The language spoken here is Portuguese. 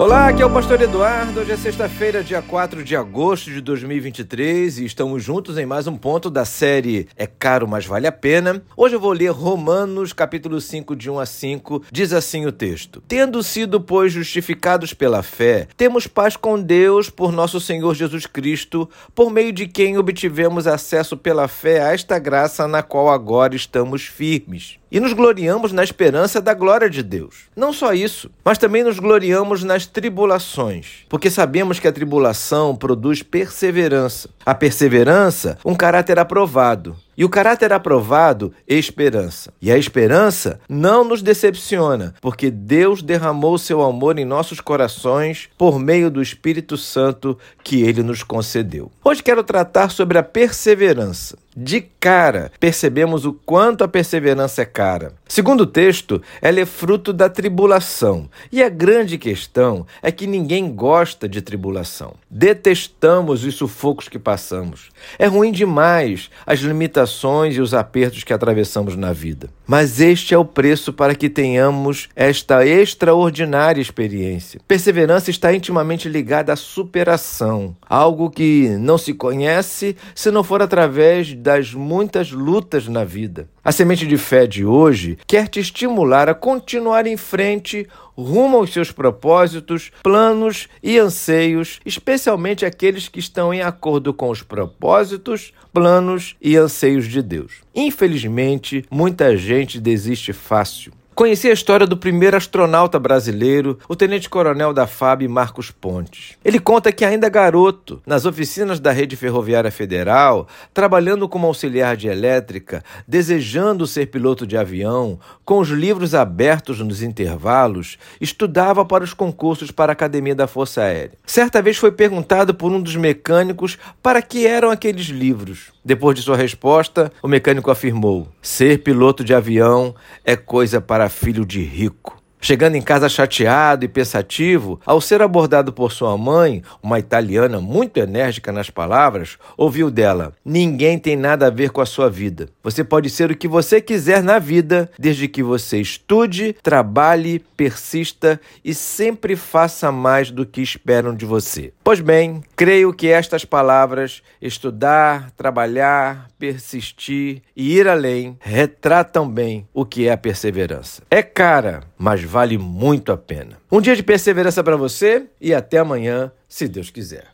Olá, aqui é o Pastor Eduardo. Hoje é sexta-feira, dia 4 de agosto de 2023 e estamos juntos em mais um ponto da série É Caro, mas Vale a Pena. Hoje eu vou ler Romanos, capítulo 5, de 1 a 5. Diz assim o texto: Tendo sido, pois, justificados pela fé, temos paz com Deus por nosso Senhor Jesus Cristo, por meio de quem obtivemos acesso pela fé a esta graça na qual agora estamos firmes e nos gloriamos na esperança da glória de Deus. Não só isso, mas também nos gloriamos nas tribulações, porque sabemos que a tribulação produz perseverança. A perseverança, um caráter aprovado. E o caráter aprovado, esperança. E a esperança não nos decepciona, porque Deus derramou seu amor em nossos corações por meio do Espírito Santo que ele nos concedeu. Hoje quero tratar sobre a perseverança. De cara, percebemos o quanto a perseverança é cara. Segundo o texto, ela é fruto da tribulação. E a grande questão é que ninguém gosta de tribulação. Detestamos os sufocos que passamos. É ruim demais as limitações e os apertos que atravessamos na vida. Mas este é o preço para que tenhamos esta extraordinária experiência. Perseverança está intimamente ligada à superação, algo que não se conhece se não for através das muitas lutas na vida. A semente de fé de hoje quer te estimular a continuar em frente rumo aos seus propósitos, planos e anseios, especialmente aqueles que estão em acordo com os propósitos, planos e anseios de Deus. Infelizmente, muita gente desiste fácil. Conheci a história do primeiro astronauta brasileiro, o tenente-coronel da FAB Marcos Pontes. Ele conta que, ainda garoto, nas oficinas da Rede Ferroviária Federal, trabalhando como auxiliar de elétrica, desejando ser piloto de avião, com os livros abertos nos intervalos, estudava para os concursos para a Academia da Força Aérea. Certa vez foi perguntado por um dos mecânicos para que eram aqueles livros. Depois de sua resposta, o mecânico afirmou: Ser piloto de avião é coisa para filho de rico. Chegando em casa chateado e pensativo, ao ser abordado por sua mãe, uma italiana muito enérgica nas palavras, ouviu dela: Ninguém tem nada a ver com a sua vida. Você pode ser o que você quiser na vida, desde que você estude, trabalhe, persista e sempre faça mais do que esperam de você. Pois bem, creio que estas palavras, estudar, trabalhar, persistir e ir além, retratam bem o que é a perseverança. É cara, mas vale muito a pena. Um dia de perseverança para você e até amanhã, se Deus quiser.